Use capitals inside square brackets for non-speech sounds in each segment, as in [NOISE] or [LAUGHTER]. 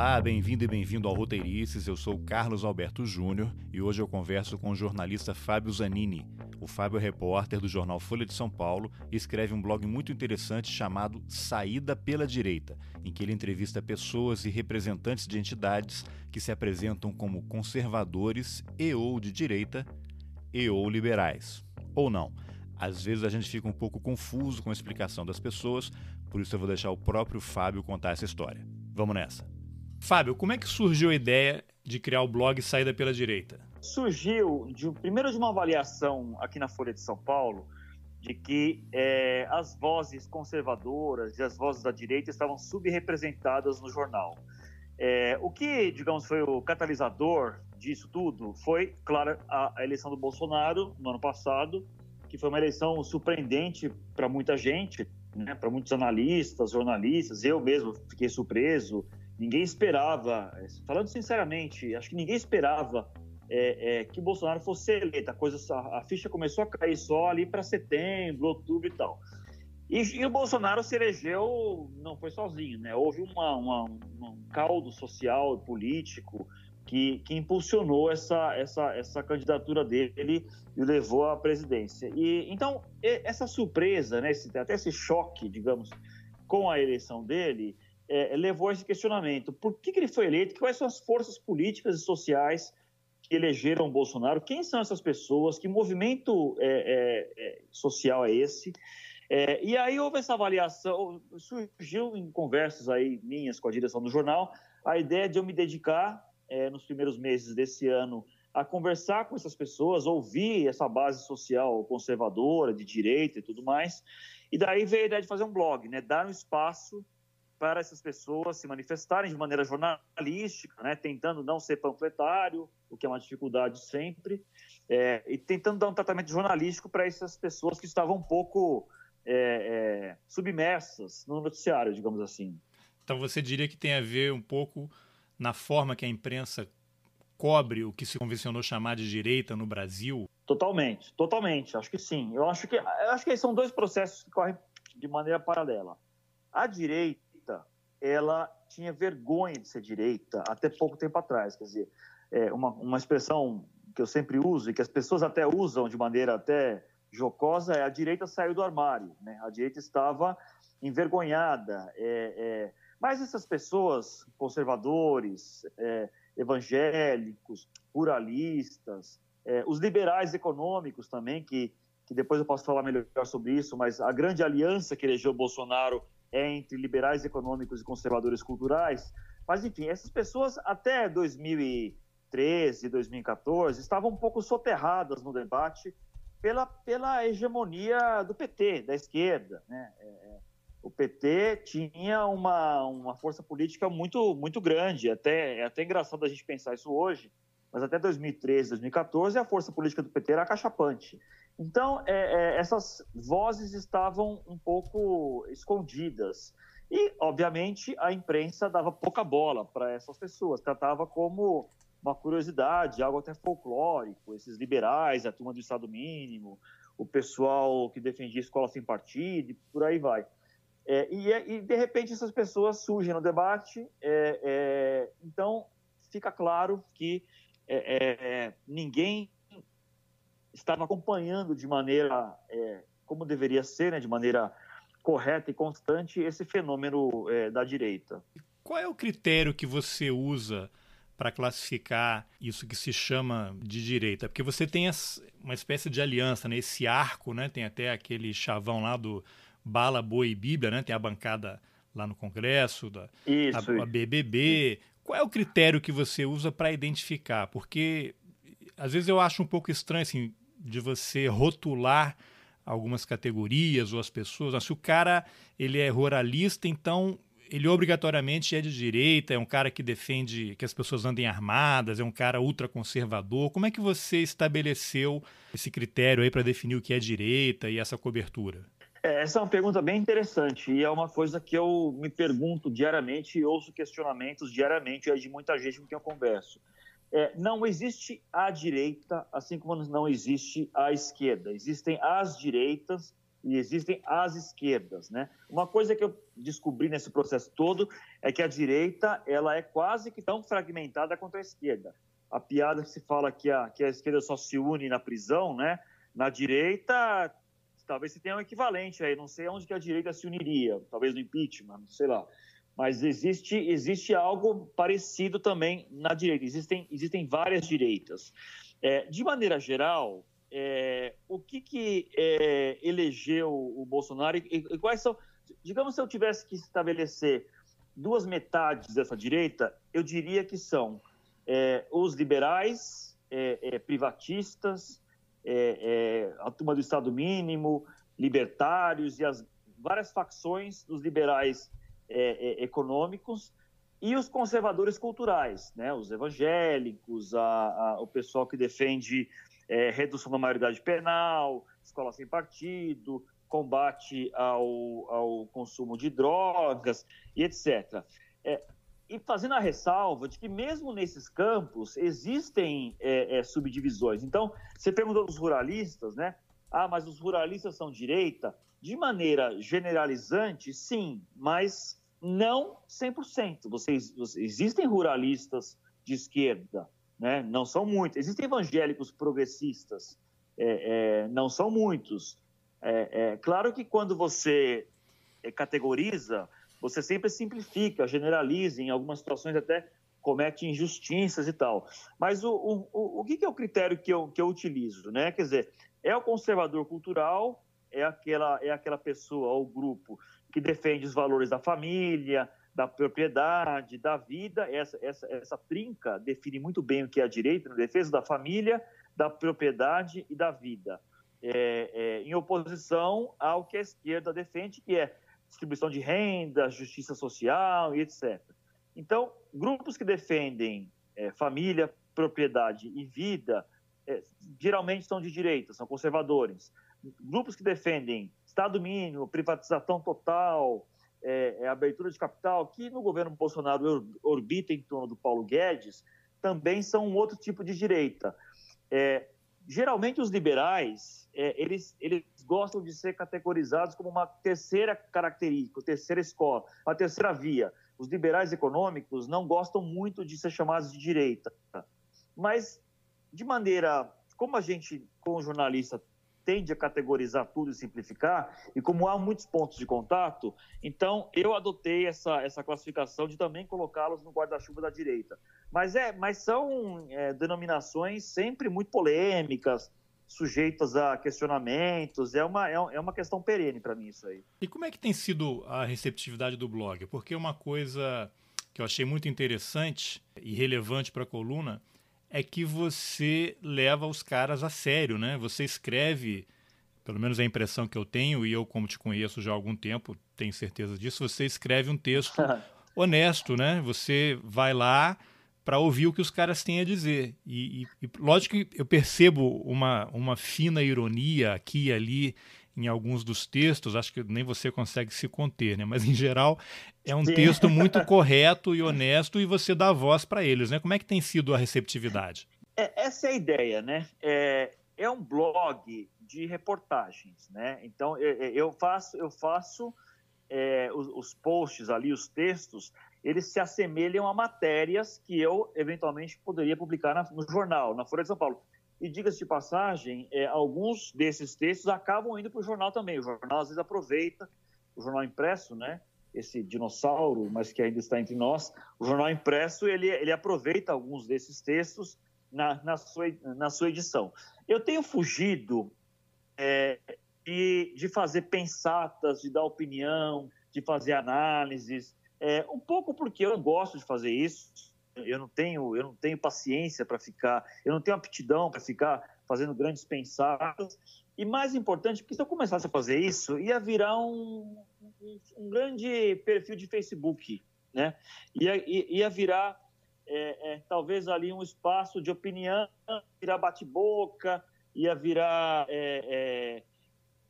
Olá, bem-vindo e bem-vindo ao Roteirices. Eu sou Carlos Alberto Júnior e hoje eu converso com o jornalista Fábio Zanini. O Fábio é repórter do jornal Folha de São Paulo e escreve um blog muito interessante chamado Saída pela Direita, em que ele entrevista pessoas e representantes de entidades que se apresentam como conservadores e ou de direita e ou liberais. Ou não. Às vezes a gente fica um pouco confuso com a explicação das pessoas, por isso eu vou deixar o próprio Fábio contar essa história. Vamos nessa. Fábio, como é que surgiu a ideia de criar o blog Saída pela Direita? Surgiu, de, primeiro, de uma avaliação aqui na Folha de São Paulo, de que é, as vozes conservadoras e as vozes da direita estavam subrepresentadas no jornal. É, o que, digamos, foi o catalisador disso tudo foi, claro, a, a eleição do Bolsonaro no ano passado, que foi uma eleição surpreendente para muita gente, né, para muitos analistas, jornalistas. Eu mesmo fiquei surpreso. Ninguém esperava, falando sinceramente, acho que ninguém esperava é, é, que o Bolsonaro fosse eleito. A, coisa, a ficha começou a cair só ali para setembro, outubro e tal. E, e, o Bolsonaro se elegeu, não foi sozinho, né? Houve uma, uma, um caldo social e político que, que impulsionou essa, essa, essa candidatura dele e o levou à presidência. E então essa surpresa, né, esse, até esse choque, digamos, com a eleição dele, é, levou a esse questionamento: por que, que ele foi eleito? Quais são as forças políticas e sociais que elegeram o Bolsonaro? Quem são essas pessoas? Que movimento é, é, é social é esse? É, e aí houve essa avaliação, surgiu em conversas aí minhas com a direção do jornal a ideia de eu me dedicar é, nos primeiros meses desse ano a conversar com essas pessoas, ouvir essa base social conservadora, de direita e tudo mais. E daí veio a ideia de fazer um blog, né? dar um espaço para essas pessoas se manifestarem de maneira jornalística, né? tentando não ser panfletário, o que é uma dificuldade sempre, é, e tentando dar um tratamento jornalístico para essas pessoas que estavam um pouco é, é, submersas no noticiário, digamos assim. Então você diria que tem a ver um pouco na forma que a imprensa cobre o que se convencionou chamar de direita no Brasil? Totalmente, totalmente. Acho que sim. Eu acho que, eu acho que são dois processos que correm de maneira paralela. A direita, ela tinha vergonha de ser direita até pouco tempo atrás. Quer dizer, é uma, uma expressão que eu sempre uso e que as pessoas até usam de maneira até jocosa é a direita saiu do armário. Né? A direita estava envergonhada, é, é, mas essas pessoas, conservadores, é, evangélicos, pluralistas, é, os liberais econômicos também, que, que depois eu posso falar melhor sobre isso, mas a grande aliança que elegeu Bolsonaro entre liberais econômicos e conservadores culturais. Mas, enfim, essas pessoas até 2013, 2014 estavam um pouco soterradas no debate pela, pela hegemonia do PT, da esquerda. Né? É, é o PT tinha uma, uma força política muito, muito grande. Até, é até engraçado a gente pensar isso hoje, mas até 2013, 2014, a força política do PT era cachapante. Então, é, é, essas vozes estavam um pouco escondidas. E, obviamente, a imprensa dava pouca bola para essas pessoas, tratava como uma curiosidade, algo até folclórico. Esses liberais, a turma do Estado mínimo, o pessoal que defendia escola sem partido, e por aí vai. É, e, é, e, de repente essas pessoas surgem no debate, é, é então fica claro que ninguém estava acompanhando de maneira como deveria ser, né, de maneira correta e constante esse fenômeno da direita. Qual é o critério que você usa para classificar isso que se chama de direita? Porque você tem uma espécie de aliança, né? esse arco, né? tem até aquele chavão lá do Bala, Boa e Bíblia, né? Tem a bancada lá no Congresso, da, isso, a, a BBB. Qual é o critério que você usa para identificar? Porque às vezes eu acho um pouco estranho assim, de você rotular algumas categorias ou as pessoas. Se o cara ele é ruralista, então ele obrigatoriamente é de direita, é um cara que defende que as pessoas andem armadas, é um cara ultraconservador. Como é que você estabeleceu esse critério aí para definir o que é direita e essa cobertura? É, essa é uma pergunta bem interessante e é uma coisa que eu me pergunto diariamente e ouço questionamentos diariamente de muita gente com quem eu converso. É, não existe a direita, assim como não existe a esquerda. Existem as direitas e existem as esquerdas, né? Uma coisa que eu descobri nesse processo todo é que a direita ela é quase que tão fragmentada quanto a esquerda. A piada que se fala que a, que a esquerda só se une na prisão, né? Na direita, talvez se tenha um equivalente aí, não sei onde que a direita se uniria, talvez no impeachment, sei lá. Mas existe, existe algo parecido também na direita, existem, existem várias direitas. É, de maneira geral, é, o que, que é, elegeu o Bolsonaro e, e, quais são. Digamos, se eu tivesse que estabelecer duas metades dessa direita, eu diria que são é, os liberais, é, é, privatistas, a turma do Estado mínimo, libertários e as várias facções dos liberais econômicos e os conservadores culturais, né? os evangélicos, a, a, o pessoal que defende é, redução da maioridade penal, escola sem partido, combate ao, ao consumo de drogas e etc. É, e fazendo a ressalva de que mesmo nesses campos existem é, é, subdivisões. Então, você perguntou dos ruralistas, né? Ah, mas os ruralistas são direita? De maneira generalizante, sim, mas não 100%. Vocês, vocês, existem ruralistas de esquerda, né? não são muitos. Existem evangélicos progressistas, é, é, não são muitos. É, é claro que quando você é, categoriza, você sempre simplifica, generaliza, em algumas situações até comete injustiças e tal. Mas o, o, o que é o critério que eu, que eu utilizo? Né? Quer dizer, é o conservador cultural, é aquela, é aquela pessoa ou grupo que defende os valores da família, da propriedade, da vida. Essa, essa, essa trinca define muito bem o que é a direita, na defesa da família, da propriedade e da vida. É, é, em oposição ao que a esquerda defende, que é distribuição de renda, justiça social e etc. Então, grupos que defendem é, família, propriedade e vida é, geralmente são de direita, são conservadores. Grupos que defendem Estado mínimo, privatização total, é, é, abertura de capital, que no governo Bolsonaro orbita em torno do Paulo Guedes, também são um outro tipo de direita. É, geralmente os liberais, é, eles, eles gostam de ser categorizados como uma terceira característica, terceira escola, uma terceira via. Os liberais econômicos não gostam muito de ser chamados de direita. Mas, de maneira, como a gente, como jornalista, tende a categorizar tudo e simplificar, e como há muitos pontos de contato, então eu adotei essa, essa classificação de também colocá-los no guarda-chuva da direita. Mas, é, mas são é, denominações sempre muito polêmicas, sujeitas a questionamentos, é uma, é, é uma questão perene para mim isso aí. E como é que tem sido a receptividade do blog? Porque uma coisa que eu achei muito interessante e relevante para a coluna é que você leva os caras a sério, né? Você escreve, pelo menos é a impressão que eu tenho, e eu, como te conheço já há algum tempo, tenho certeza disso, você escreve um texto [LAUGHS] honesto, né? Você vai lá para ouvir o que os caras têm a dizer. E, e, e, lógico que eu percebo uma, uma fina ironia aqui e ali em alguns dos textos, acho que nem você consegue se conter, né? Mas em geral é um Sim. texto muito [LAUGHS] correto e honesto e você dá voz para eles, né? Como é que tem sido a receptividade? É, essa é a ideia, né? É, é um blog de reportagens, né? Então eu faço eu faço é, os, os posts ali, os textos, eles se assemelham a matérias que eu eventualmente poderia publicar na, no jornal, na Folha de São Paulo. E diga-se de passagem, é, alguns desses textos acabam indo para o jornal também. O jornal às vezes aproveita, o jornal impresso, né? Esse dinossauro, mas que ainda está entre nós, o jornal impresso ele, ele aproveita alguns desses textos na, na, sua, na sua edição. Eu tenho fugido é, de, de fazer pensatas, de dar opinião, de fazer análises, é, um pouco porque eu gosto de fazer isso, eu não tenho, eu não tenho paciência para ficar, eu não tenho aptidão para ficar fazendo grandes pensadas. E mais importante, porque se eu começasse a fazer isso, ia virar um, um, um grande perfil de Facebook, né? Ia, ia virar é, é, talvez ali um espaço de opinião, virar bate-boca, ia virar é, é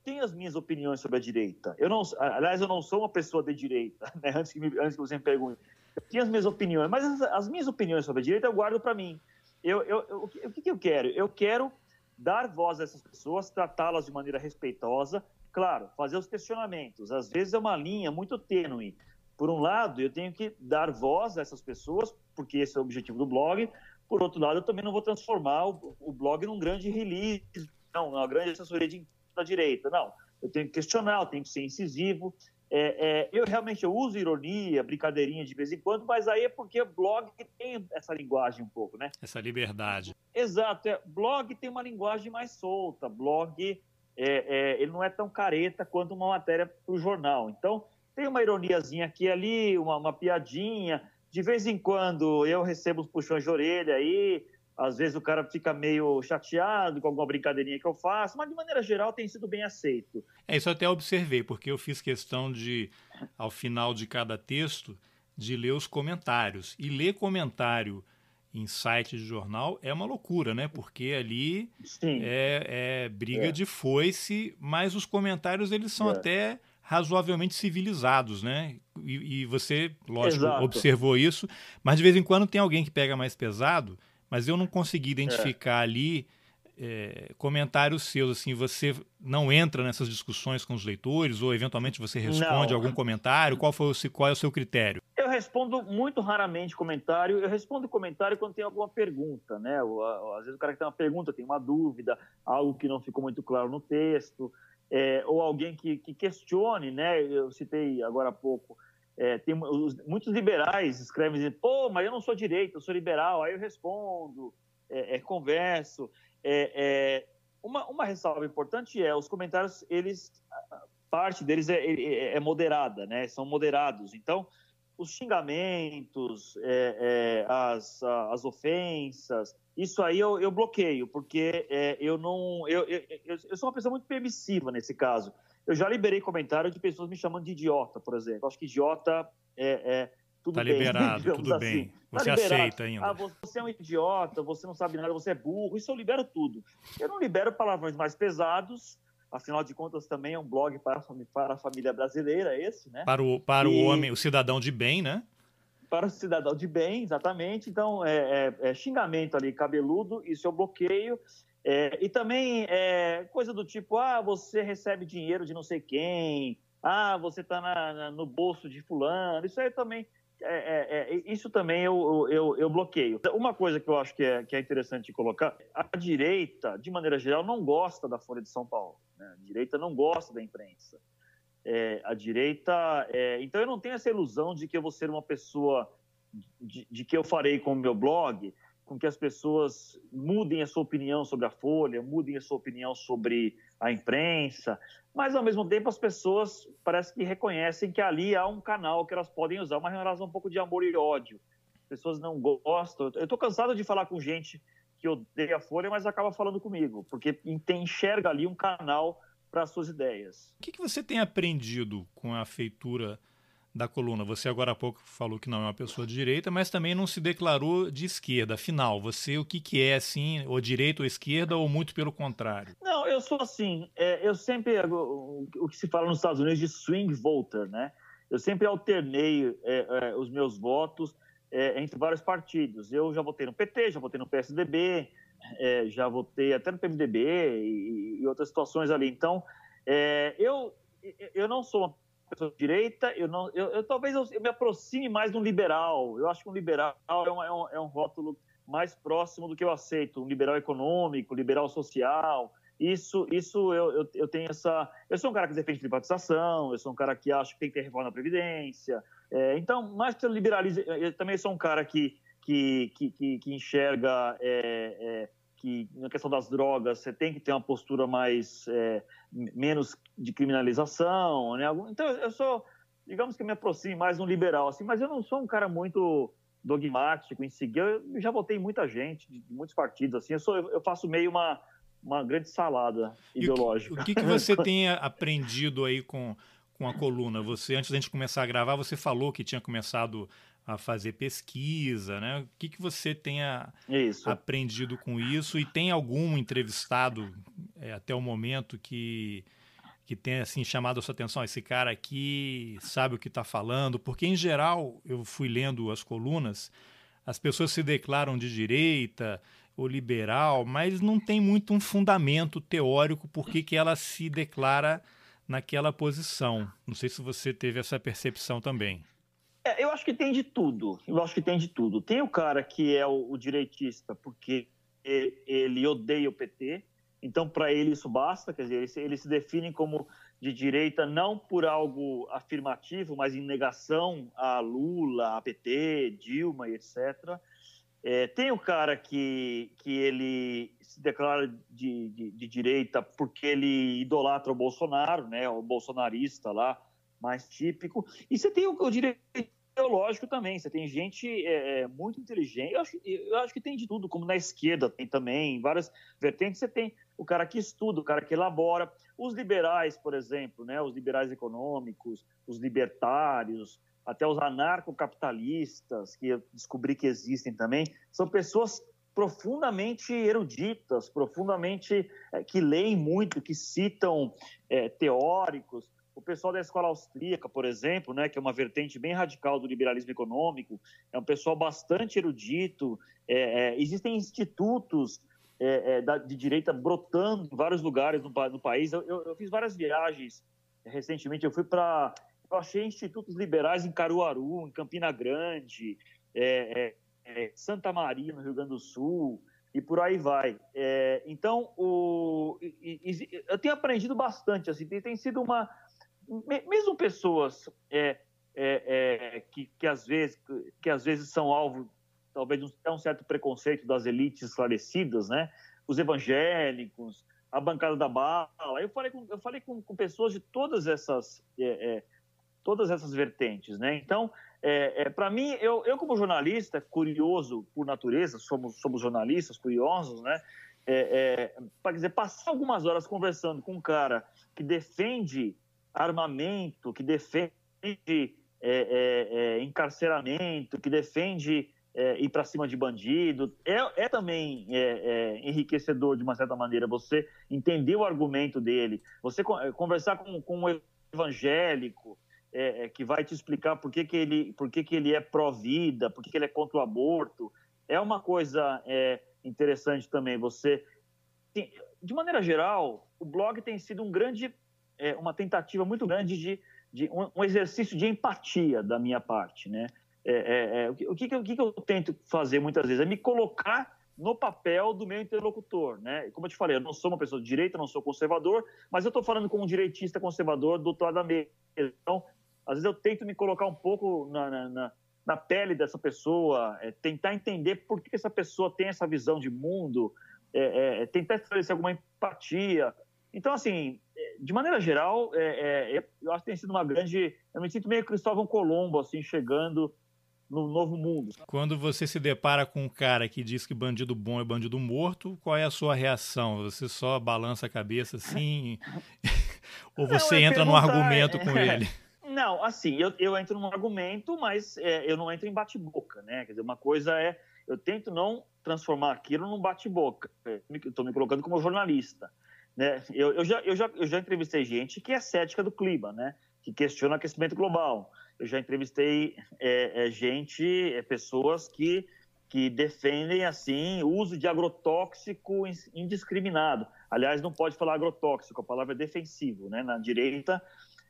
tenho as minhas opiniões sobre a direita. Eu não, aliás, eu não sou uma pessoa de direita, [LAUGHS] né? antes, que me, antes que você me pergunte. Tinha as minhas opiniões, mas as, as minhas opiniões sobre a direita eu guardo para mim. Eu, eu, eu, o, que, que eu quero? Eu quero dar voz a essas pessoas, tratá-las de maneira respeitosa, claro, fazer os questionamentos. Às vezes é uma linha muito tênue. Por um lado, eu tenho que dar voz a essas pessoas, porque esse é o objetivo do blog. Por outro lado, eu também não vou transformar o, o blog num grande release, não, uma grande assessoria de, da direita. Não, eu tenho que questionar, eu tenho que ser incisivo. É, é, eu realmente eu uso ironia, brincadeirinha de vez em quando, mas aí é porque o blog tem essa linguagem um pouco, né? Essa liberdade. Exato. É, blog tem uma linguagem mais solta. Blog é, é, ele não é tão careta quanto uma matéria para o jornal. Então tem uma ironiazinha aqui e ali, uma, uma piadinha. De vez em quando eu recebo os puxões de orelha aí, às vezes o cara fica meio chateado com alguma brincadeirinha que eu faço, mas de maneira geral tem sido bem aceito. É, isso eu até observei, porque eu fiz questão de, ao final de cada texto, de ler os comentários. E ler comentário em site de jornal é uma loucura, né? Porque ali é, é, briga é. de foice, mas os comentários eles são é. até razoavelmente civilizados, né? E, e você, lógico, Exato. observou isso, mas de vez em quando tem alguém que pega mais pesado mas eu não consegui identificar é. ali é, comentários seus, assim, você não entra nessas discussões com os leitores ou eventualmente você responde não. algum comentário? Qual, foi o, qual é o seu critério? Eu respondo muito raramente comentário, eu respondo comentário quando tem alguma pergunta, né? às vezes o cara que tem uma pergunta, tem uma dúvida, algo que não ficou muito claro no texto, é, ou alguém que, que questione, né? Eu citei agora há pouco, é, tem, os, muitos liberais escrevem, dizendo, pô, mas eu não sou direito, eu sou liberal. Aí eu respondo, é, é, converso. É, é, uma, uma ressalva importante é, os comentários, eles, parte deles é, é, é moderada, né? São moderados. Então, os xingamentos, as, as ofensas, isso aí eu, eu bloqueio, porque eu não... Eu, eu, eu sou uma pessoa muito permissiva nesse caso. Eu já liberei comentário de pessoas me chamando de idiota, por exemplo. Acho que idiota é, é tudo tá bem. [LAUGHS] liberado, tudo assim. bem. Tá você tá aceita ainda. Ah, você é um idiota, você não sabe nada, você é burro. Isso eu libero tudo. Eu não libero palavrões mais pesados. Afinal de contas, também é um blog para, para a família brasileira, esse, né? Para o, para e... o homem, o cidadão de bem, né? Para o cidadão de bem, exatamente. Então, é, é, é xingamento ali cabeludo, isso eu bloqueio. É, e também é, coisa do tipo, ah, você recebe dinheiro de não sei quem, ah, você está no bolso de fulano, isso aí também, é, é, é, isso também eu, eu, eu, bloqueio. Uma coisa que eu acho que é, que é interessante colocar, a direita, de maneira geral, não gosta da Folha de São Paulo, né? a direita não gosta da imprensa. É, a direita, então eu não tenho essa ilusão de que eu vou ser uma pessoa de, de que eu farei com o meu blog, com que as pessoas mudem a sua opinião sobre a Folha, mudem a sua opinião sobre a imprensa, mas ao mesmo tempo as pessoas parece que reconhecem que ali há um canal que elas podem usar, uma relação um pouco de amor e ódio. As pessoas não gostam. Eu estou cansado de falar com gente que odeia a Folha, mas acaba falando comigo, porque enxerga ali um canal para as suas ideias. O que, que você tem aprendido com a feitura da coluna. Você agora há pouco falou que não é uma pessoa de direita, mas também não se declarou de esquerda. Afinal, você o que, que é, assim, ou direita ou esquerda, ou muito pelo contrário? Não, eu sou assim. É, eu sempre, o, o, que se fala nos Estados Unidos de swing voter, né? Eu sempre alternei é, é, os meus votos é, entre vários partidos. Eu já votei no PT, já votei no PSDB, é, já votei até no PMDB e, e outras situações ali. Então, é, eu, eu não sou uma pessoa de direita, eu não, eu, eu talvez eu, eu, me aproxime mais de um liberal. Eu acho que um liberal é um, é um, é um rótulo mais próximo do que eu aceito, um liberal econômico, liberal social. Isso, isso eu, eu, eu, tenho essa. Eu sou um cara que defende privatização, eu sou um cara que acha que tem que ter reforma na Previdência. É, então, mais que eu liberalize, eu também sou um cara que, que, que, que enxerga é, é, que na questão das drogas você tem que ter uma postura mais é, menos de criminalização, né? Então eu sou, digamos que me aproxime mais um liberal assim, mas eu não sou um cara muito dogmático em seguir. Eu já votei muita gente de muitos partidos assim. Eu sou, eu faço meio uma uma grande salada ideológica. O que, o que, que você [LAUGHS] tem aprendido aí com com a coluna? Você antes da gente começar a gravar, você falou que tinha começado a fazer pesquisa, né? O que, que você tenha aprendido com isso e tem algum entrevistado é, até o momento que que tenha assim chamado a sua atenção? Esse cara aqui sabe o que está falando? Porque em geral eu fui lendo as colunas, as pessoas se declaram de direita ou liberal, mas não tem muito um fundamento teórico por que ela se declara naquela posição. Não sei se você teve essa percepção também. É, eu acho que tem de tudo. Eu acho que tem de tudo. Tem o cara que é o, o direitista porque ele odeia o PT, então para ele isso basta, quer dizer, ele se, ele se define como de direita não por algo afirmativo, mas em negação a Lula, a PT, Dilma e etc. É, tem o cara que, que ele se declara de, de, de, direita porque ele idolatra o Bolsonaro, né, o bolsonarista lá, mais típico. E você tem o, direito ideológico também, você tem gente é, é, muito inteligente, eu acho, eu acho que tem de tudo, como na esquerda tem também, várias vertentes, você tem o cara que estuda, o cara que elabora. Os liberais, por exemplo, né, os liberais econômicos, os libertários, até os anarcocapitalistas, que eu descobri que existem também, são pessoas profundamente eruditas, profundamente é, que leem muito, que citam é, teóricos. O pessoal da escola austríaca, por exemplo, né, que é uma vertente bem radical do liberalismo econômico, é um pessoal bastante erudito. É, é existem institutos é, é, de direita brotando em vários lugares no, no país. Eu, eu, eu, fiz várias viagens recentemente. Eu fui para eu achei institutos liberais em Caruaru, em Campina Grande, é, é, Santa Maria, no Rio Grande do Sul, e por aí vai. É, então, o, e, e, eu tenho aprendido bastante, assim, tem sido uma... Mesmo pessoas é, é, que, que, às vezes, que às vezes são alvo, talvez, de um certo preconceito das elites esclarecidas, né? Os evangélicos, a bancada da bala. Eu falei com, eu falei com, com pessoas de todas essas é, todas essas vertentes, né? Então, é, é, para mim, eu, eu como jornalista, curioso por natureza, somos, somos jornalistas curiosos, né? É, é para dizer, passar algumas horas conversando com um cara que defende armamento, que defende é, é, encarceramento, que defende ir para cima de bandido, é, também enriquecedor de uma certa maneira. Você entender o argumento dele, você conversar com, com um evangélico, é, é, que vai te explicar por que, que, ele, por que, que ele é pró-vida, por que, que ele é contra o aborto. É uma coisa é, interessante também. Você, de maneira geral, o blog tem sido um grande, é, uma tentativa muito grande de, de um, um, exercício de empatia da minha parte, né? É, é, é, o, que, o, que, eu tento fazer muitas vezes é me colocar no papel do meu interlocutor, né? Como eu te falei, eu não sou uma pessoa de direita, não sou conservador, mas eu estou falando com um direitista conservador do outro da mesa. Então, às vezes eu tento me colocar um pouco na, na, na pele dessa pessoa, é, tentar entender por que essa pessoa tem essa visão de mundo, é, é, é tentar estabelecer alguma empatia. Então, assim, de maneira geral, é, eu acho que tem sido uma grande. Eu me sinto meio Cristóvão Colombo, assim, chegando no novo mundo. Quando você se depara com um cara que diz que bandido bom é bandido morto, qual é a sua reação? Você só balança a cabeça assim? [LAUGHS] ou você Não, entra no argumento com ele? Não, assim, eu, eu entro num argumento, mas é, eu não entro em bate-boca, né? Quer dizer, uma coisa é, eu tento não transformar aquilo num bate-boca. Estou me colocando como jornalista. Né? Eu, eu, já, eu, já, eu já entrevistei gente que é cética do clima, né? Que questiona o aquecimento global. Eu já entrevistei é, é, gente, é, pessoas que, que defendem, assim, o uso de agrotóxico indiscriminado. Aliás, não pode falar agrotóxico, a palavra é defensivo, né? Na direita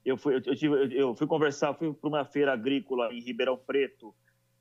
eu fui, eu, tive, eu fui conversar, fui para uma feira agrícola em Ribeirão Preto,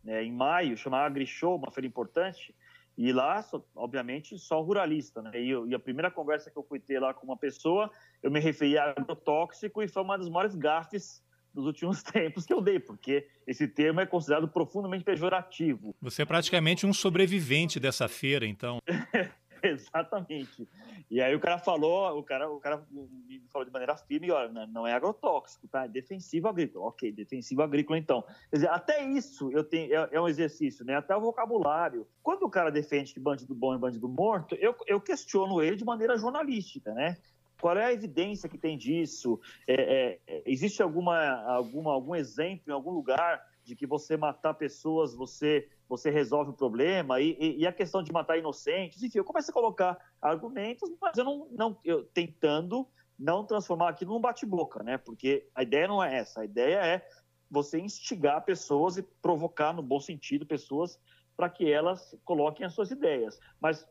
né, em maio, chamada AgriShow, uma feira importante, e lá, obviamente, só ruralista, né? E, eu, e, a primeira conversa que eu fui ter lá com uma pessoa, eu me referi a agrotóxico e foi uma das maiores gafes dos últimos [LAUGHS] tempos que eu dei, porque esse termo é considerado profundamente pejorativo. Você é praticamente um sobrevivente dessa feira, então. [LAUGHS] [LAUGHS] Exatamente. E aí o cara falou, o cara, o cara me falou de maneira firme, olha, não é agrotóxico, tá? É defensivo agrícola. Ok, defensivo agrícola então. Quer dizer, até isso eu tenho, é, é um exercício, né? Até o vocabulário. Quando o cara defende que bandido bom é bandido morto, eu, eu questiono ele de maneira jornalística, né? Qual é a evidência que tem disso? É, é, existe alguma, alguma, algum exemplo em algum lugar de que você matar pessoas, você você resolve o problema, e, e, e, a questão de matar inocentes, enfim, eu começo a colocar argumentos, mas eu não, não eu, tentando não transformar aquilo num bate-boca, né? Porque a ideia não é essa, a ideia é você instigar pessoas e provocar, no bom sentido, pessoas para que elas coloquem as suas ideias. Mas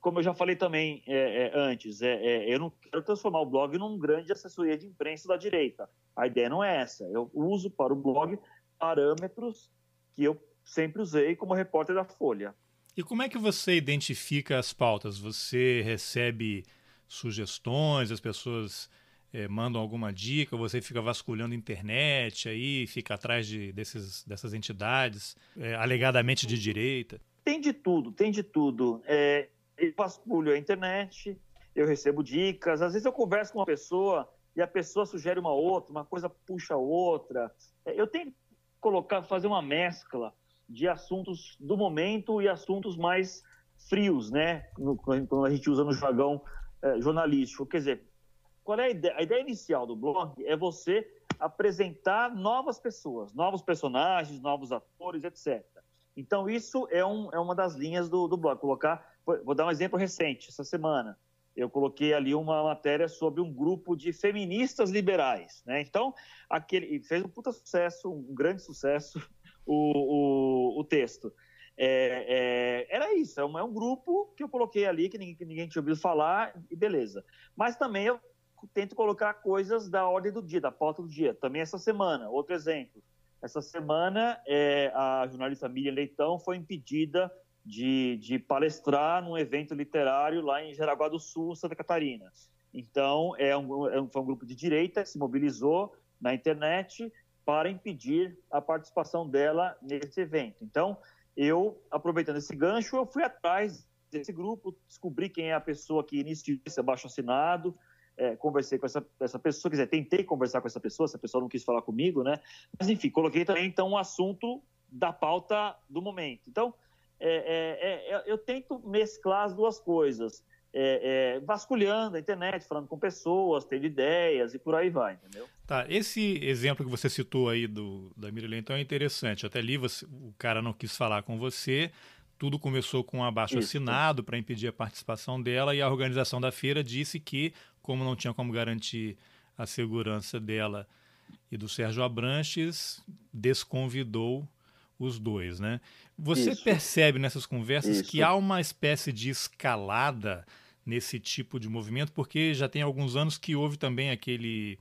como eu já falei também é, é, antes, é, é, eu não quero transformar o blog num grande assessoria de imprensa da direita. A ideia não é essa. Eu uso para o blog parâmetros que eu sempre usei como repórter da Folha. E como é que você identifica as pautas? Você recebe sugestões, as pessoas é, mandam alguma dica, você fica vasculhando a internet aí, fica atrás de, desses, dessas entidades, é, alegadamente de direita? Tem de tudo, tem de tudo. É, eu vasculho a internet, eu recebo dicas, às vezes eu converso com uma pessoa e a pessoa sugere uma outra, uma coisa puxa outra. Eu tenho que colocar, fazer uma mescla de assuntos do momento e assuntos mais frios, né? Quando a gente usa no jargão é, jornalístico. Quer dizer, qual é a ideia? A ideia inicial do blog é você apresentar novas pessoas, novos personagens, novos atores, etc. Então, isso é, um, é uma das linhas do, do blog. Colocar, vou dar um exemplo recente, essa semana. Eu coloquei ali uma matéria sobre um grupo de feministas liberais. Né? Então, aquele, fez um puta sucesso, um grande sucesso, o, o, o texto. É, é, era isso, é um, é um, grupo que eu coloquei ali, que ninguém, que ninguém tinha ouvido falar, e beleza. Mas também eu tento colocar coisas da ordem do dia, da pauta do dia. Também essa semana, outro exemplo. Essa semana, é, a jornalista Miriam Leitão foi impedida de, de, palestrar num evento literário lá em Jaraguá do Sul, Santa Catarina. Então, é um, é um, foi um grupo de direita que se mobilizou na internet para impedir a participação dela nesse evento. Então, eu, aproveitando esse gancho, eu fui atrás desse grupo, descobri quem é a pessoa que iniciou esse abaixo assinado, é, conversei com essa, essa pessoa, quer dizer, tentei conversar com essa pessoa, essa pessoa não quis falar comigo, né? Mas, enfim, coloquei também, então, um assunto da pauta do momento. Então, é, é, é eu tento mesclar as duas coisas. É, é, vasculhando a internet, falando com pessoas, tendo ideias e por aí vai, entendeu? Tá, esse exemplo que você citou aí do, da Mirilene, então é interessante. Até ali você, o cara não quis falar com você, tudo começou com um abaixo assinado para impedir a participação dela e a organização da feira disse que, como não tinha como garantir a segurança dela e do Sérgio Abranches, desconvidou os dois, né? Você Isso. percebe nessas conversas Isso. que há uma espécie de escalada nesse tipo de movimento, porque já tem alguns anos que houve também aquele,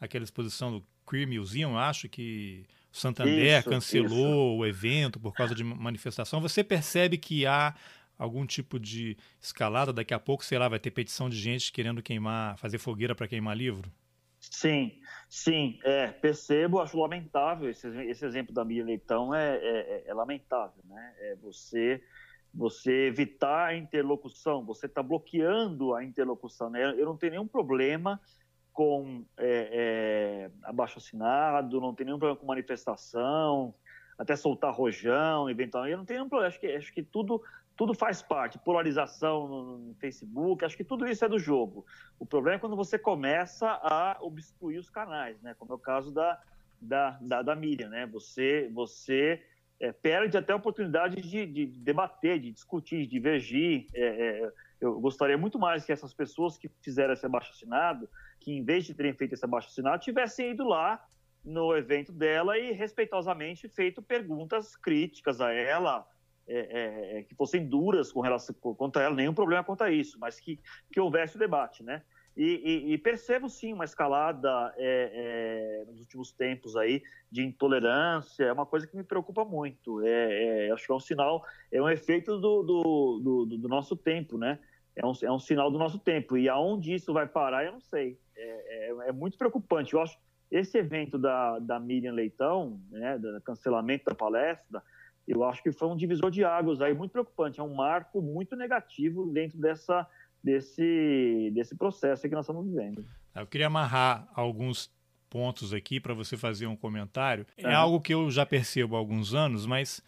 aquela exposição do Queer Museum, acho que o Santander isso, cancelou isso. o evento por causa de manifestação. Você percebe que há algum tipo de escalada? Daqui a pouco, sei lá, vai ter petição de gente querendo queimar, fazer fogueira para queimar livro? Sim, sim, é, percebo, acho lamentável esse, esse exemplo da Miriam Leitão é, é, é, é lamentável, né? É você você evitar a interlocução, você está bloqueando a interlocução. Né? Eu não tenho nenhum problema com é, é, abaixo assinado, não tenho nenhum problema com manifestação, até soltar rojão, eventualmente. Eu não tenho nenhum problema. Acho que, acho que tudo tudo faz parte, polarização no, no, Facebook, acho que tudo isso é do jogo. O problema é quando você começa a obstruir os canais, né? Como é o caso da, da, da, da Miriam, né? Você, você é, perde até a oportunidade de, de, debater, de discutir, de divergir. É, é, eu gostaria muito mais que essas pessoas que fizeram esse abaixo-assinado, que em vez de terem feito esse abaixo-assinado, tivessem ido lá no evento dela e respeitosamente feito perguntas críticas a ela, é, é, é, que fossem duras com relação contra ela, nenhum problema quanto a isso, mas que, que houvesse o debate, né? E, e, e percebo sim uma escalada é, é, nos últimos tempos aí de intolerância, é uma coisa que me preocupa muito. É, é acho que é um sinal, é um efeito do, do, do, do nosso tempo, né? É um, é um, sinal do nosso tempo. E aonde isso vai parar, eu não sei. É, é, muito preocupante. Eu acho esse evento da, da Miriam Leitão, né, do cancelamento da palestra, eu acho que foi um divisor de águas aí muito preocupante, é um marco muito negativo dentro dessa, desse, desse processo que nós estamos vivendo. Eu queria amarrar alguns pontos aqui para você fazer um comentário. É algo que eu já percebo há alguns anos, mas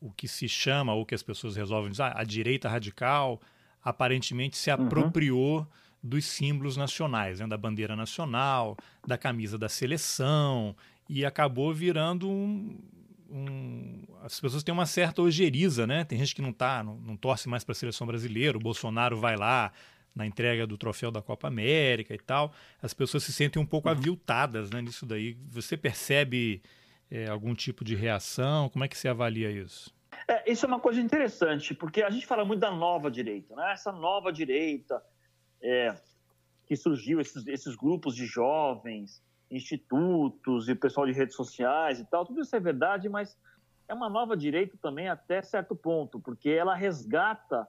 o que se chama, ou que as pessoas resolvem dizer, ah, a direita radical aparentemente se uhum. apropriou uhum. dos símbolos nacionais, né, da bandeira nacional, da camisa da seleção, e acabou virando um, um, as pessoas têm uma certa ojeriza, né? Tem gente que não tá, não, não torce mais para a seleção brasileira. O Bolsonaro vai lá na entrega do troféu da Copa América e tal. As pessoas se sentem um pouco uhum. aviltadas, né? Nisso daí, você percebe é, algum tipo de reação? Como é que você avalia isso? É, isso é uma coisa interessante, porque a gente fala muito da nova direita, né? Essa nova direita é, que surgiu, esses, esses grupos de jovens, institutos e pessoal de redes sociais e tal, tudo isso é verdade, mas é uma nova direita também até certo ponto, porque ela resgata,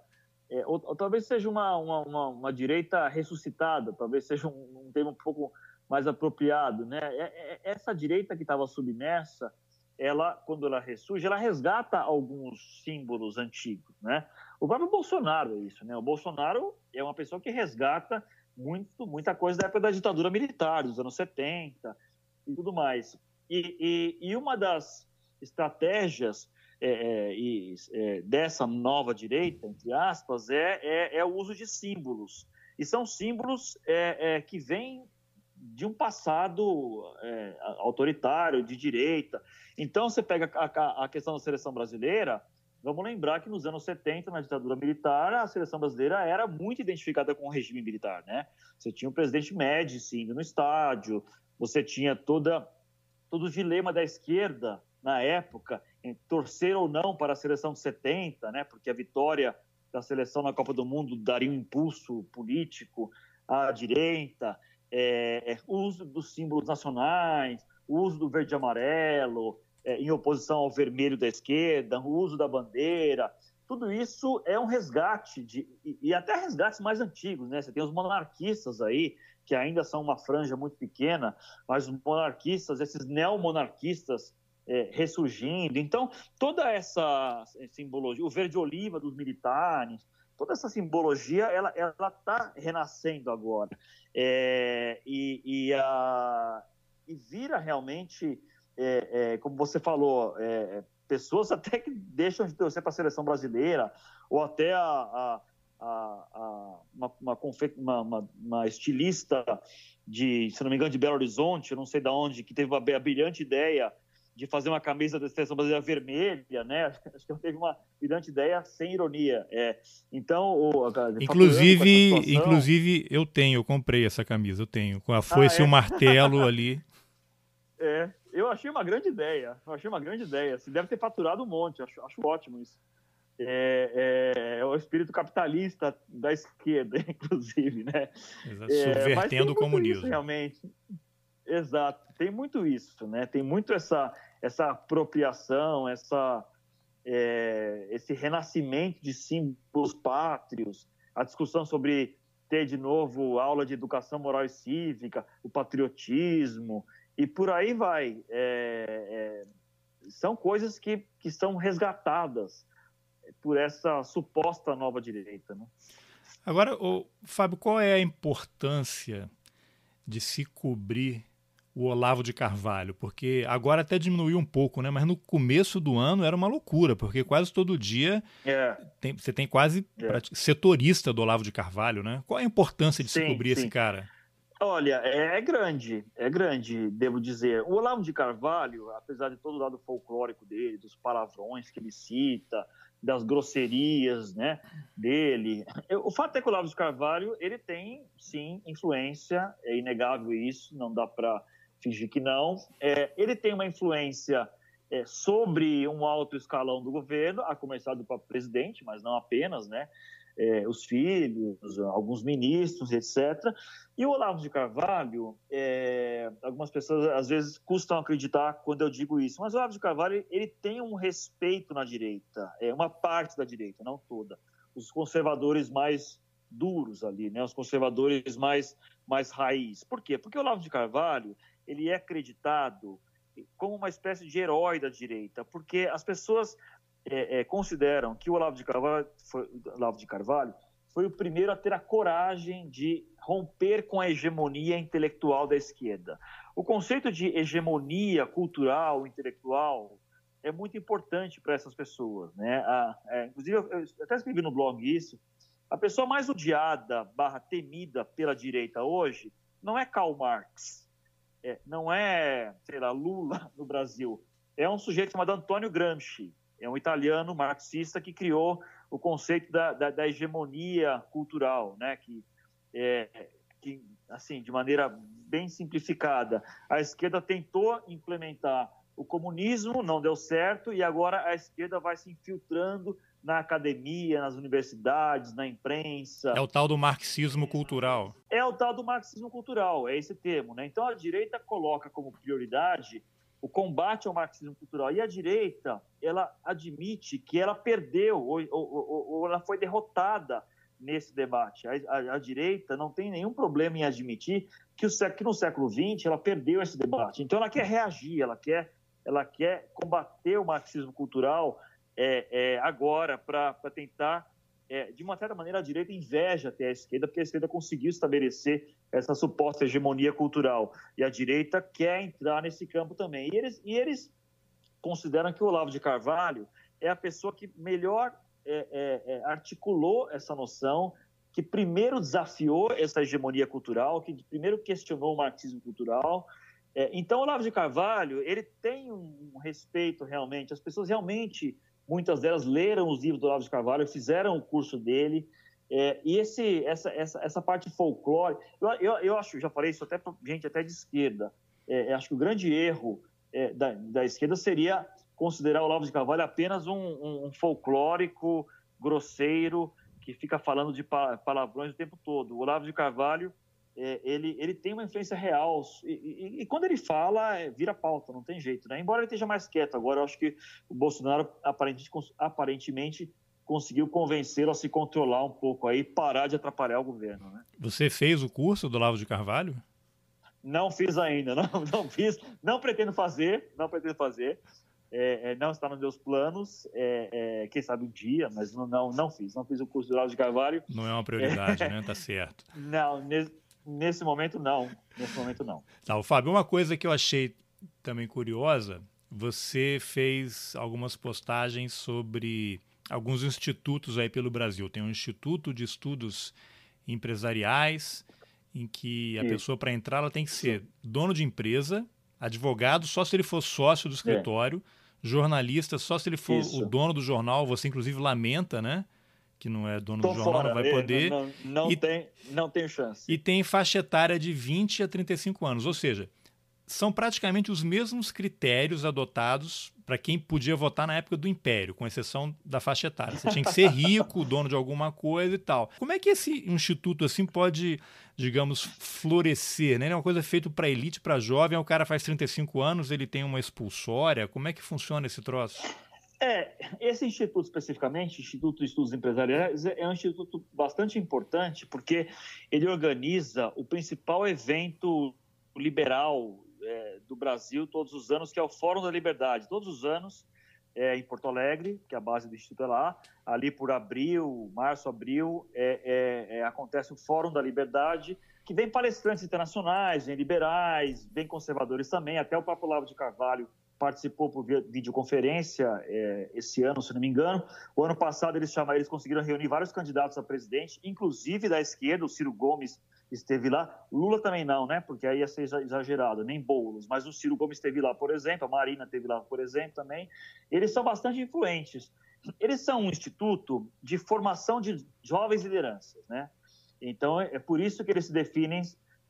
é, ou, ou, talvez seja uma, uma, uma, uma, direita ressuscitada, talvez seja um, um termo um pouco mais apropriado, né? É, é, essa direita que estava submersa, ela, quando ela ressurge, ela resgata alguns símbolos antigos, né? O próprio Bolsonaro é isso, né? O Bolsonaro é uma pessoa que resgata muito, muita coisa da época da ditadura militar, dos anos 70 e tudo mais. E, e, e uma das estratégias é, é, é, dessa nova direita, entre aspas, é, é, é, o uso de símbolos. E são símbolos é, que vêm de um passado autoritário, de direita. Então, você pega a, a questão da seleção brasileira, Vamos lembrar que nos anos 70, na ditadura militar, a seleção brasileira era muito identificada com o regime militar, né? Você tinha o presidente Médici indo no estádio, você tinha toda, todo o dilema da esquerda na época, em torcer ou não para a seleção de 70, né? Porque a vitória da seleção na Copa do Mundo daria um impulso político à direita, é, é, uso dos símbolos nacionais, uso do verde e amarelo, é, em oposição ao vermelho da esquerda, o uso da bandeira, tudo isso é um resgate, de, e, e, até resgates mais antigos, né? Você tem os monarquistas aí, que ainda são uma franja muito pequena, mas os monarquistas, esses neomonarquistas é, ressurgindo. Então, toda essa simbologia, o verde-oliva dos militares, toda essa simbologia, ela está renascendo agora. É, e, e, a, e vira realmente é, é, como você falou, é, pessoas até que deixam de torcer para a seleção brasileira, ou até a, a, a, uma, uma, uma, uma, estilista de, se não me engano, de Belo Horizonte, não sei de onde, que teve a brilhante ideia de fazer uma camisa da seleção brasileira vermelha, né? [LAUGHS] Acho que teve uma brilhante ideia sem ironia. É, então, o, inclusive, situação... inclusive eu tenho, eu comprei essa camisa, eu tenho com a foice ah, é? e o martelo ali. [LAUGHS] É, eu achei uma grande ideia. Eu achei uma grande ideia. Você deve ter faturado um monte. Acho, acho ótimo isso. É, é, é, o espírito capitalista da esquerda, [LAUGHS] inclusive, né? Exato, é, subvertendo o comunismo. Isso, realmente. Exato. Tem muito isso, né? Tem muito essa, essa apropriação, essa, é, esse renascimento de símbolos pátrios, a discussão sobre ter de novo aula de educação moral e cívica, o patriotismo, e por aí vai. É, é, são coisas que, que são resgatadas por essa suposta nova direita. Né? Agora, ô, Fábio, qual é a importância de se cobrir o Olavo de Carvalho? Porque agora até diminuiu um pouco, né? Mas no começo do ano era uma loucura, porque quase todo dia é. tem, você tem quase é. setorista do Olavo de Carvalho, né? Qual é a importância de sim, se cobrir sim. esse cara? Olha, é, grande, é grande, devo dizer. O Olavo de Carvalho, apesar de todo o lado folclórico dele, dos palavrões que ele cita, das grosserias né, dele, o fato é que o Olavo de Carvalho ele tem, sim, influência, é inegável isso, não dá para fingir que não. É, ele tem uma influência é, sobre um alto escalão do governo, a começar do próprio presidente, mas não apenas, né? É, os filhos, alguns ministros, etc. E o Olavo de Carvalho, é, algumas pessoas às vezes custam acreditar quando eu digo isso, mas o Olavo de Carvalho ele tem um respeito na direita, é uma parte da direita, não toda. Os conservadores mais duros ali, né? Os conservadores mais mais raiz. Por quê? Porque o Olavo de Carvalho ele é acreditado como uma espécie de herói da direita, porque as pessoas é, é, consideram que o Olavo de, Carvalho foi, Olavo de Carvalho foi o primeiro a ter a coragem de romper com a hegemonia intelectual da esquerda. O conceito de hegemonia cultural, intelectual, é muito importante para essas pessoas. Né? A, é, inclusive, eu, eu até escrevi no blog isso, a pessoa mais odiada, barra temida pela direita hoje, não é Karl Marx, é, não é, sei lá, Lula no Brasil, é um sujeito chamado Antônio Gramsci, é um italiano marxista que criou o conceito da, da, da hegemonia cultural, né? que, é, que, assim, de maneira bem simplificada, a esquerda tentou implementar o comunismo não deu certo e agora a esquerda vai se infiltrando na academia, nas universidades, na imprensa. É o tal do marxismo cultural. É o tal do marxismo cultural, é esse termo. Né? Então a direita coloca como prioridade o combate ao marxismo cultural. E a direita, ela admite que ela perdeu ou, ou, ou ela foi derrotada nesse debate. A, a, a, direita não tem nenhum problema em admitir que, o, que no século XX ela perdeu esse debate. Então ela quer reagir, ela quer, ela quer combater o marxismo cultural é, é, agora para tentar, é, de uma certa maneira, a direita inveja até a esquerda, porque a esquerda conseguiu estabelecer essa suposta hegemonia cultural. E a direita quer entrar nesse campo também. E eles, e eles consideram que o Olavo de Carvalho é a pessoa que melhor é, é, é, articulou essa noção, que primeiro desafiou essa hegemonia cultural, que primeiro questionou o marxismo cultural. É, então, Olavo de Carvalho, ele tem um respeito realmente, as pessoas realmente muitas delas leram os livros do Olavo de Carvalho, fizeram o curso dele. É, e esse, essa, essa, essa parte folclore, eu, eu, eu acho, já falei isso até para gente até de esquerda, é, acho que o grande erro é, da, da esquerda seria considerar o Olavo de Carvalho apenas um, um, um folclórico grosseiro que fica falando de palavrões o tempo todo. O Olavo de Carvalho é, ele, ele tem uma influência real. E, e, e, quando ele fala, é, vira pauta, não tem jeito. Né? Embora ele esteja mais quieto agora, eu acho que o Bolsonaro aparentemente, aparentemente conseguiu convencê-lo a se controlar um pouco aí, parar de atrapalhar o governo. Né? Você fez o curso do Lavo de Carvalho? Não fiz ainda, não, [LAUGHS] não fiz, não pretendo fazer, não pretendo fazer. É, é, não está nos meus planos, é, é, quem sabe um dia, mas não, não, não fiz, não fiz o curso do Lavo de Carvalho. Não é uma prioridade, né? Tá certo. [LAUGHS] Não, Nesse momento, não. Nesse momento, não. Tá, o Fábio, uma coisa que eu achei também curiosa, você fez algumas postagens sobre alguns institutos aí pelo Brasil. Tem um Instituto de Estudos Empresariais, em que a Isso. pessoa, para entrar, ela tem que ser dono de empresa, advogado só se ele for sócio do escritório, é. jornalista só se ele for Isso. o dono do jornal. Você, inclusive, lamenta, né? Que não é dono Tô do jornal, fora, não vai poder. Não, não, e, tem, não tem chance. E tem faixa etária de 20 a 35 anos, ou seja, são praticamente os mesmos critérios adotados para quem podia votar na época do Império, com exceção da faixa etária. Você tinha que ser rico, [LAUGHS] dono de alguma coisa e tal. Como é que esse instituto assim pode, digamos, florescer? Né? É uma coisa feita para elite, para jovem, o cara faz 35 anos, ele tem uma expulsória. Como é que funciona esse troço? É, esse instituto especificamente, Instituto de Estudos Empresariais, é um instituto bastante importante porque ele organiza o principal evento liberal é, do Brasil todos os anos, que é o Fórum da Liberdade. Todos os anos, é, em Porto Alegre, que é a base do instituto é lá, ali por abril, março, abril, é, é, é acontece o Fórum da Liberdade, que vem palestrantes internacionais, vem liberais, vem conservadores também, até o Papo Lavo de Carvalho participou por videoconferência é, esse ano, se não me engano. O ano passado eles chamaram, eles conseguiram reunir vários candidatos a presidente, inclusive da esquerda, o Ciro Gomes esteve lá. Lula também não, né? Porque aí ia ser exagerado, nem Boulos. Mas o Ciro Gomes esteve lá, por exemplo, a Marina esteve lá, por exemplo, também. Eles são bastante influentes. Eles são um instituto de formação de jovens lideranças, né? Então é por isso que eles se definem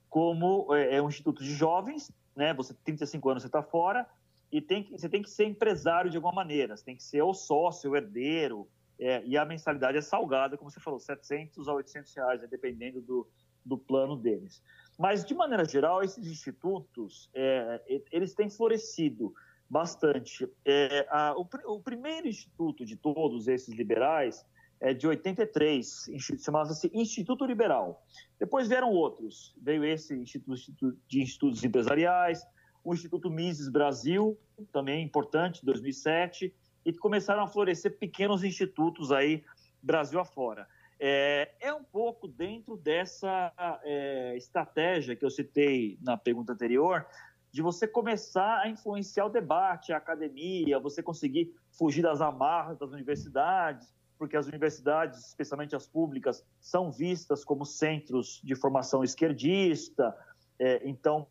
como é, é um instituto de jovens, né? Você 35 anos você está fora, e tem que, você tem que ser empresário de alguma maneira, você tem que ser o sócio, o herdeiro, é, e a mensalidade é salgada, como você falou, 700 a 800 reais, né, dependendo do, do plano deles. Mas, de maneira geral, esses institutos, é, eles têm florescido bastante. É, a, o, o, primeiro instituto de todos esses liberais é de 83, chamava-se Instituto Liberal. Depois vieram outros, veio esse Instituto de Estudos Empresariais, o Instituto Mises Brasil, também importante, 2007, e começaram a florescer pequenos institutos aí, Brasil afora. É, é um pouco dentro dessa é, estratégia que eu citei na pergunta anterior, de você começar a influenciar o debate, a academia, você conseguir fugir das amarras das universidades, porque as universidades, especialmente as públicas, são vistas como centros de formação esquerdista. É, então,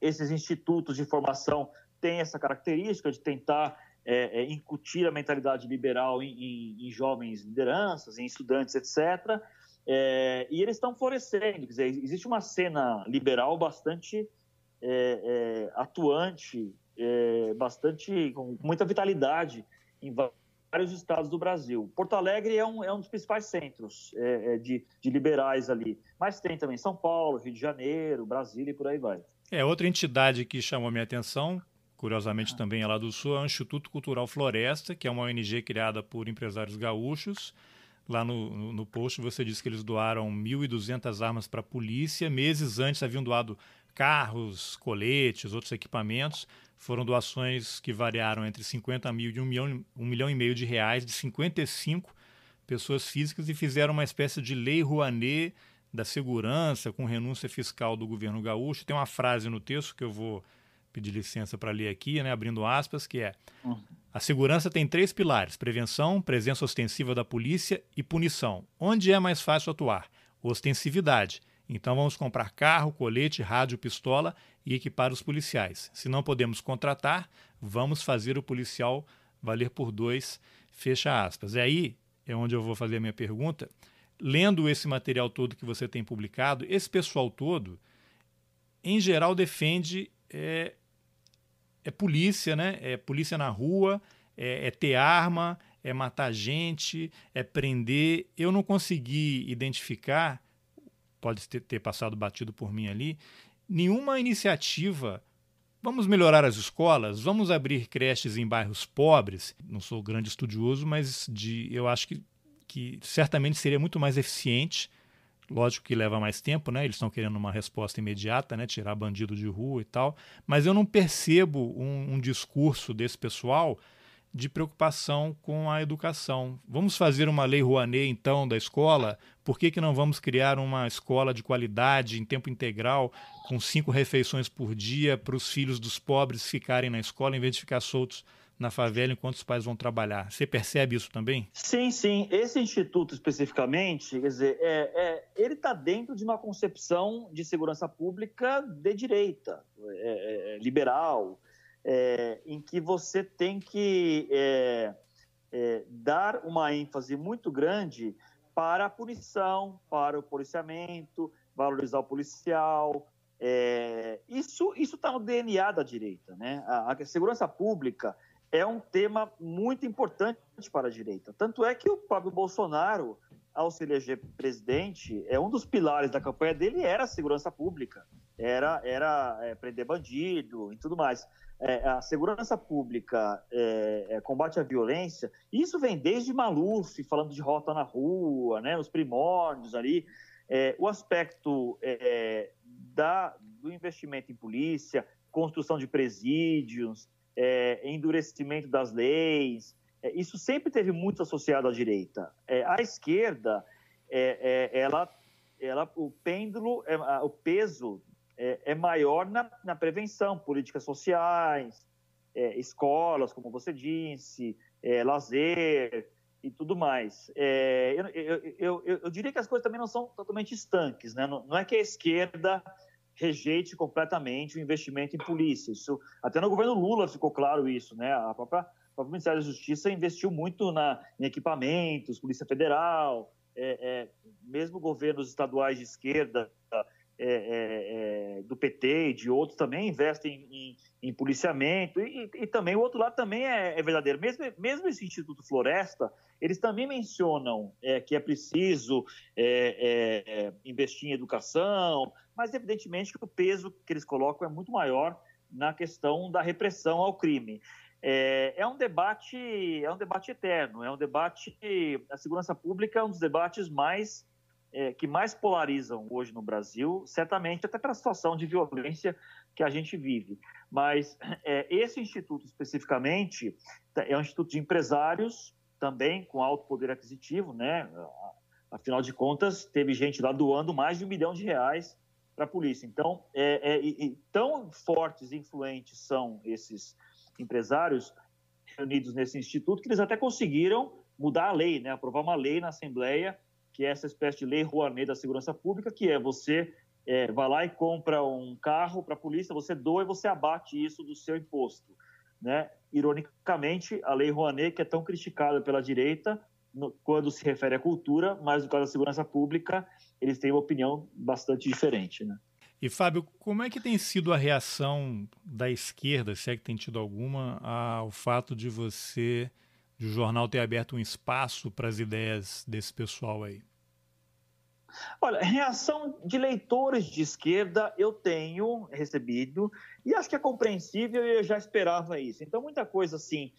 esses institutos de formação têm essa característica de tentar é, é, incutir a mentalidade liberal em, em, em, jovens lideranças, em estudantes, etc. É, e eles estão florescendo. Quer dizer, existe uma cena liberal bastante é, é, atuante, é, bastante com muita vitalidade em vários estados do Brasil. Porto Alegre é um, é um dos principais centros é, de, de liberais ali, mas tem também São Paulo, Rio de Janeiro, Brasília e por aí vai. É outra entidade que chamou minha atenção, curiosamente ah. também é lá do Sul, é o Instituto Cultural Floresta, que é uma ONG criada por empresários gaúchos. Lá no, no, no post você disse que eles doaram 1.200 armas para a polícia. Meses antes haviam doado carros, coletes, outros equipamentos. Foram doações que variaram entre 50 mil e 1 milhão, 1 milhão e meio de reais de 55 pessoas físicas e fizeram uma espécie de lei Rouanet da segurança com renúncia fiscal do governo gaúcho. Tem uma frase no texto que eu vou pedir licença para ler aqui, né, abrindo aspas, que é: A segurança tem três pilares: prevenção, presença ostensiva da polícia e punição. Onde é mais fácil atuar? Ostensividade. Então vamos comprar carro, colete, rádio, pistola e equipar os policiais. Se não podemos contratar, vamos fazer o policial valer por dois. Fecha aspas. E aí é onde eu vou fazer a minha pergunta. Lendo esse material todo que você tem publicado, esse pessoal todo, em geral, defende é, é polícia, né? É polícia na rua, é, é ter arma, é matar gente, é prender. Eu não consegui identificar pode ter, ter passado batido por mim ali, nenhuma iniciativa Vamos melhorar as escolas, vamos abrir creches em bairros pobres. Não sou grande estudioso, mas de, eu acho que, que certamente seria muito mais eficiente. Lógico que leva mais tempo, né? Eles estão querendo uma resposta imediata, né? Tirar bandido de rua e tal. Mas eu não percebo um, um discurso desse pessoal de preocupação com a educação. Vamos fazer uma lei Rouanet, então, da escola? Por que, que não vamos criar uma escola de qualidade, em tempo integral, com cinco refeições por dia, para os filhos dos pobres ficarem na escola, em vez de ficar soltos na favela enquanto os pais vão trabalhar. Você percebe isso também? Sim, sim. Esse instituto especificamente, quer dizer, é, é ele está dentro de uma concepção de segurança pública de direita, é, é, é liberal, é, em que você tem que é, dar uma ênfase muito grande para a punição, para o policiamento, valorizar o policial. É, isso está no DNA da direita. Né? A, a segurança pública é um tema muito importante para a direita. Tanto é que o próprio Bolsonaro, ao se eleger presidente, é um dos pilares da campanha dele era a segurança pública, era, era é, prender bandido e tudo mais. É, a segurança pública, é, é, combate à violência, isso vem desde Maluf, falando de rota na rua, né, os primórdios ali, é, o aspecto é, da, do investimento em polícia, construção de presídios, é, endurecimento das leis, isso sempre teve muito associado à direita. a esquerda, ela, ela, o pêndulo, o peso é, é maior na, na, prevenção, políticas sociais, é, escolas, como você disse, é, lazer e tudo mais. É, eu, eu, eu, eu, diria que as coisas também não são totalmente estanques, né? não, não é que a esquerda rejeite completamente o investimento em polícia. Isso, até no governo Lula ficou claro isso, né? A própria, Ministério da Justiça investiu muito na, em equipamentos, Polícia Federal, é, é, mesmo governos estaduais de esquerda é, é, é, do PT e de outros também investem em, em policiamento e, e, também o outro lado também é, é, verdadeiro. Mesmo, mesmo esse Instituto Floresta, eles também mencionam é, que é preciso é, investir em educação, mas evidentemente que o peso que eles colocam é muito maior na questão da repressão ao crime. É, um debate é um debate eterno, é um debate a segurança pública é um dos debates mais é, que mais polarizam hoje no Brasil, certamente até pela situação de violência que a gente vive. Mas é, esse instituto especificamente é um instituto de empresários também com alto poder aquisitivo, né? Afinal de contas, teve gente lá doando mais de um milhão de reais para a polícia. Então, é, é, tão fortes e influentes são esses empresários reunidos nesse instituto que eles até conseguiram mudar a lei, né? Aprovar uma lei na Assembleia que é essa espécie de lei Rouanet da segurança pública, que é você é, vai lá e compra um carro para a polícia, você doa e você abate isso do seu imposto. Né? Ironicamente, a lei Rouanet, que é tão criticada pela direita, no, quando se refere à cultura, mas no caso da segurança pública, eles têm uma opinião bastante diferente. Né? E Fábio, como é que tem sido a reação da esquerda, se é que tem tido alguma, ao fato de você, de o jornal ter aberto um espaço para as ideias desse pessoal aí? Olha, reação de leitores de esquerda eu tenho recebido e acho que é compreensível e eu já esperava isso. Então, muita coisa assim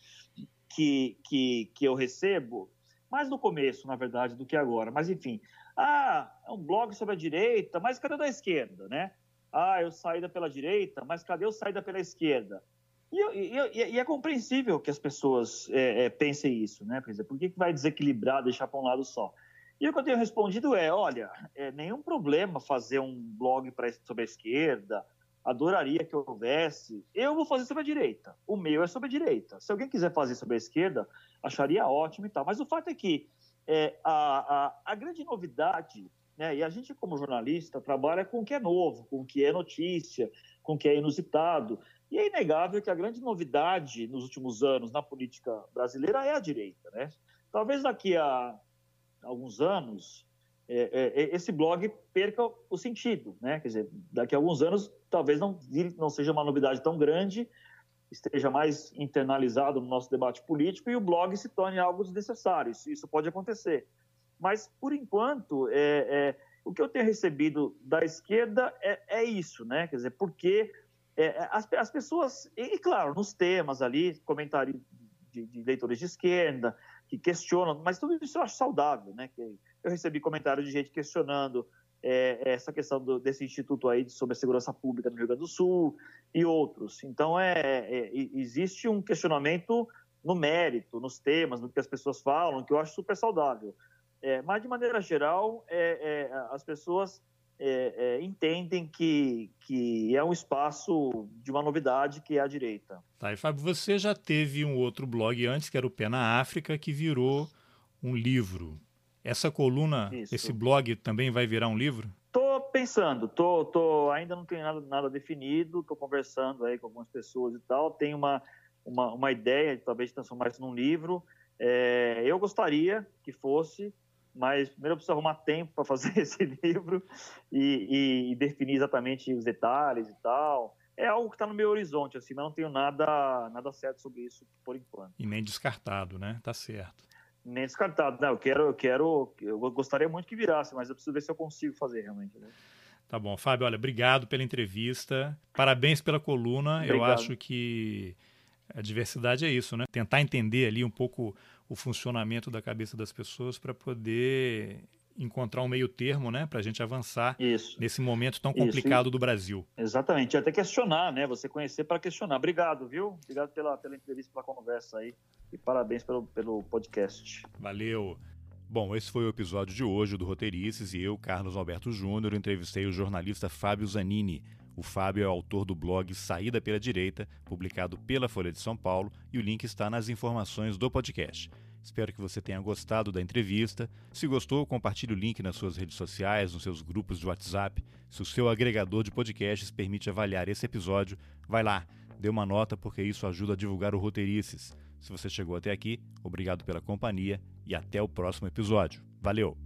que, que, que eu recebo, mais no começo, na verdade, do que agora, mas enfim. Ah, é um blog sobre a direita, mas cadê da esquerda, né? Ah, eu saída pela direita, mas cadê eu saída pela esquerda? E, e, e, é compreensível que as pessoas é, é, pensem isso, né? Quer dizer, por que, que vai desequilibrar, deixar para um lado só? E o que eu tenho respondido é: olha, é nenhum problema fazer um blog pra, sobre a esquerda, adoraria que houvesse. Eu vou fazer sobre a direita. O meu é sobre a direita. Se alguém quiser fazer sobre a esquerda, acharia ótimo e tal. Mas o fato é que é, a, a, a, grande novidade, né, e a gente, como jornalista, trabalha com o que é novo, com o que é notícia, com o que é inusitado. E é inegável que a grande novidade nos últimos anos na política brasileira é a direita. Né? Talvez daqui a alguns anos, é, é, é, esse blog perca o sentido, né? Quer dizer, daqui a alguns anos talvez não, não seja uma novidade tão grande, esteja mais internalizado no nosso debate político e o blog se torne algo desnecessário. Isso, isso pode acontecer. Mas, por enquanto, é, é, o que eu tenho recebido da esquerda é, é isso, né? Quer dizer, porque é, as, as, pessoas, e claro, nos temas ali, comentário de, de leitores de esquerda, que questionam, mas tudo isso eu acho saudável, né? Eu recebi comentários de gente questionando é, essa questão do, desse instituto aí sobre a segurança pública no Rio Grande do Sul e outros. Então, é, é, existe um questionamento no mérito, nos temas, no que as pessoas falam, que eu acho super saudável. É, mas, de maneira geral, é, é, as pessoas é, é, entendem que, que é um espaço de uma novidade que é a direita. Tá, e Fábio, você já teve um outro blog antes, que era o Pé na África, que virou um livro. Essa coluna, Isso. esse blog também vai virar um livro? Tô pensando, tô, tô, ainda não tenho nada, nada definido, tô conversando aí com algumas pessoas e tal, tenho uma, uma, uma ideia de talvez transformar isso num livro. É, eu gostaria que fosse, mas primeiro eu preciso arrumar tempo para fazer [LAUGHS] esse livro e, e, definir exatamente os detalhes e tal. É algo que está no meu horizonte, assim, mas não tenho nada, nada certo sobre isso por enquanto. E nem descartado, né? Tá certo. Nem descartado. Não, eu quero, eu quero, eu gostaria muito que virasse, mas eu preciso ver se eu consigo fazer realmente. Né? Tá bom, Fábio, olha, obrigado pela entrevista. Parabéns pela coluna. Obrigado. Eu acho que a diversidade é isso, né? Tentar entender ali um pouco o funcionamento da cabeça das pessoas para poder encontrar um meio termo, né, para a gente avançar Isso. nesse momento tão complicado Isso. do Brasil. Exatamente, até questionar, né, você conhecer para questionar. Obrigado, viu? Obrigado pela, pela entrevista, pela conversa aí e parabéns pelo, pelo podcast. Valeu. Bom, esse foi o episódio de hoje do Roteirices e eu, Carlos Alberto Júnior, entrevistei o jornalista Fábio Zanini. O Fábio é autor do blog Saída pela Direita, publicado pela Folha de São Paulo, e o link está nas informações do podcast. Espero que você tenha gostado da entrevista. Se gostou, compartilhe o link nas suas redes sociais, nos seus grupos de WhatsApp. Se o seu agregador de podcasts permite avaliar esse episódio, vai lá, dê uma nota porque isso ajuda a divulgar o Roteirices. Se você chegou até aqui, obrigado pela companhia e até o próximo episódio. Valeu!